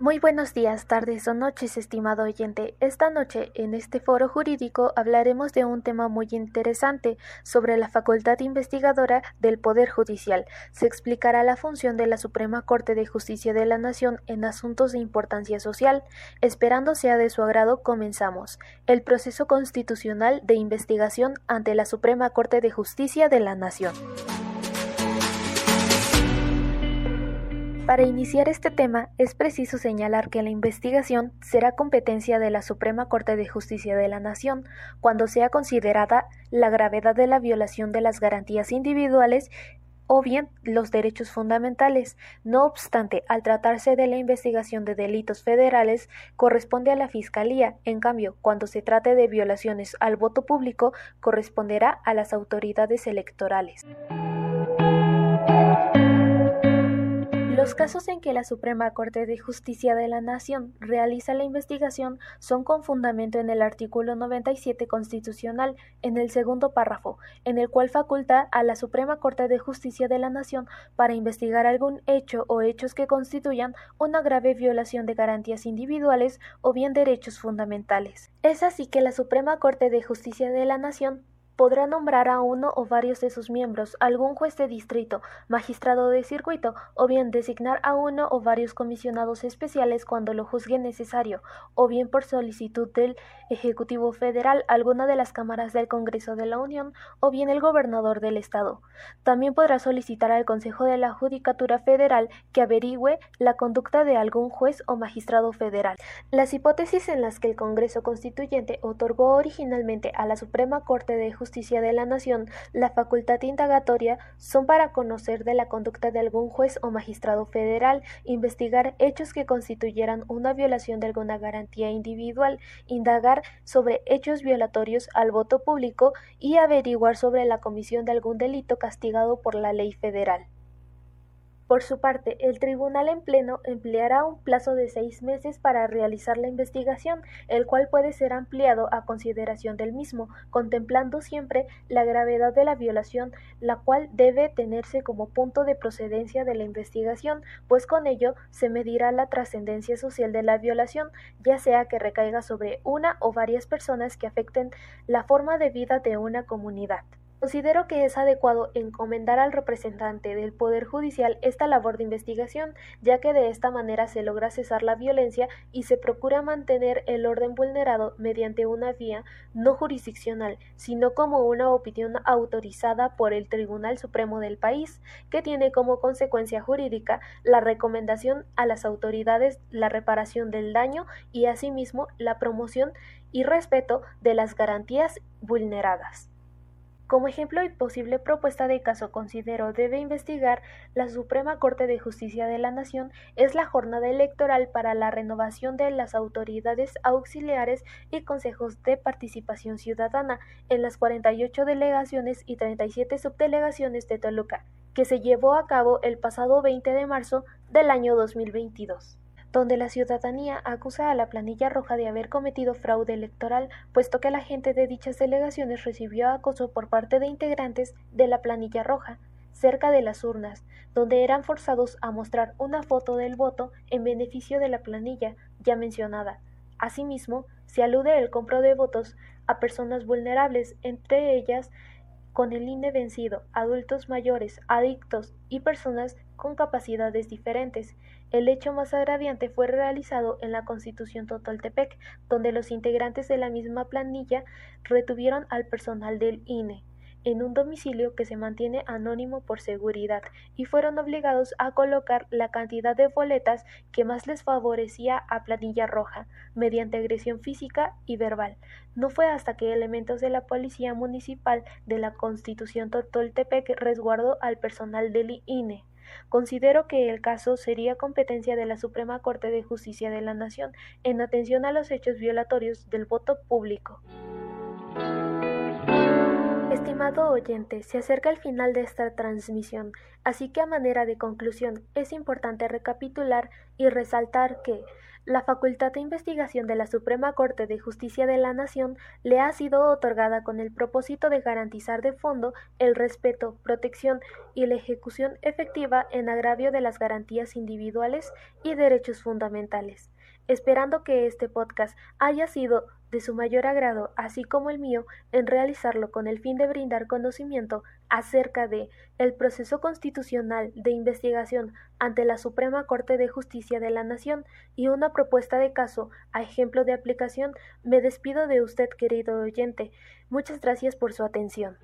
Muy buenos días, tardes o noches, estimado oyente. Esta noche, en este foro jurídico, hablaremos de un tema muy interesante sobre la facultad investigadora del Poder Judicial. Se explicará la función de la Suprema Corte de Justicia de la Nación en asuntos de importancia social. Esperando sea de su agrado, comenzamos. El proceso constitucional de investigación ante la Suprema Corte de Justicia de la Nación. Para iniciar este tema, es preciso señalar que la investigación será competencia de la Suprema Corte de Justicia de la Nación cuando sea considerada la gravedad de la violación de las garantías individuales o bien los derechos fundamentales. No obstante, al tratarse de la investigación de delitos federales, corresponde a la Fiscalía. En cambio, cuando se trate de violaciones al voto público, corresponderá a las autoridades electorales. Los casos en que la Suprema Corte de Justicia de la Nación realiza la investigación son con fundamento en el artículo 97 constitucional, en el segundo párrafo, en el cual faculta a la Suprema Corte de Justicia de la Nación para investigar algún hecho o hechos que constituyan una grave violación de garantías individuales o bien derechos fundamentales. Es así que la Suprema Corte de Justicia de la Nación podrá nombrar a uno o varios de sus miembros, algún juez de distrito, magistrado de circuito, o bien designar a uno o varios comisionados especiales cuando lo juzgue necesario, o bien por solicitud del Ejecutivo Federal, alguna de las cámaras del Congreso de la Unión, o bien el gobernador del Estado. También podrá solicitar al Consejo de la Judicatura Federal que averigüe la conducta de algún juez o magistrado federal. Las hipótesis en las que el Congreso Constituyente otorgó originalmente a la Suprema Corte de Justicia Justicia de la Nación la facultad indagatoria son para conocer de la conducta de algún juez o magistrado federal, investigar hechos que constituyeran una violación de alguna garantía individual, indagar sobre hechos violatorios al voto público y averiguar sobre la comisión de algún delito castigado por la ley federal. Por su parte, el Tribunal en Pleno empleará un plazo de seis meses para realizar la investigación, el cual puede ser ampliado a consideración del mismo, contemplando siempre la gravedad de la violación, la cual debe tenerse como punto de procedencia de la investigación, pues con ello se medirá la trascendencia social de la violación, ya sea que recaiga sobre una o varias personas que afecten la forma de vida de una comunidad. Considero que es adecuado encomendar al representante del Poder Judicial esta labor de investigación, ya que de esta manera se logra cesar la violencia y se procura mantener el orden vulnerado mediante una vía no jurisdiccional, sino como una opinión autorizada por el Tribunal Supremo del país, que tiene como consecuencia jurídica la recomendación a las autoridades la reparación del daño y asimismo la promoción y respeto de las garantías vulneradas. Como ejemplo y posible propuesta de caso considero debe investigar la Suprema Corte de Justicia de la Nación es la jornada electoral para la renovación de las autoridades auxiliares y consejos de participación ciudadana en las 48 delegaciones y 37 subdelegaciones de Toluca, que se llevó a cabo el pasado 20 de marzo del año 2022 donde la ciudadanía acusa a la planilla roja de haber cometido fraude electoral, puesto que la gente de dichas delegaciones recibió acoso por parte de integrantes de la planilla roja cerca de las urnas, donde eran forzados a mostrar una foto del voto en beneficio de la planilla ya mencionada. Asimismo, se alude el compro de votos a personas vulnerables, entre ellas con el INE vencido, adultos mayores, adictos y personas con capacidades diferentes. El hecho más agraviante fue realizado en la Constitución Totoltepec, donde los integrantes de la misma planilla retuvieron al personal del INE en un domicilio que se mantiene anónimo por seguridad y fueron obligados a colocar la cantidad de boletas que más les favorecía a planilla roja, mediante agresión física y verbal. No fue hasta que elementos de la Policía Municipal de la Constitución Totoltepec resguardó al personal del INE. Considero que el caso sería competencia de la Suprema Corte de Justicia de la Nación en atención a los hechos violatorios del voto público. Estimado oyente, se acerca el final de esta transmisión, así que a manera de conclusión es importante recapitular y resaltar que La facultad de investigación de la Suprema Corte de Justicia de la Nación le ha sido otorgada con el propósito de garantizar de fondo el respeto, protección y la ejecución efectiva en agravio de las garantías individuales y derechos fundamentales. Esperando que este podcast haya sido de su mayor agrado, así como el mío, en realizarlo con el fin de brindar conocimiento acerca de el proceso constitucional de investigación ante la Suprema Corte de Justicia de la Nación y una propuesta de caso a ejemplo de aplicación, me despido de usted, querido oyente. Muchas gracias por su atención.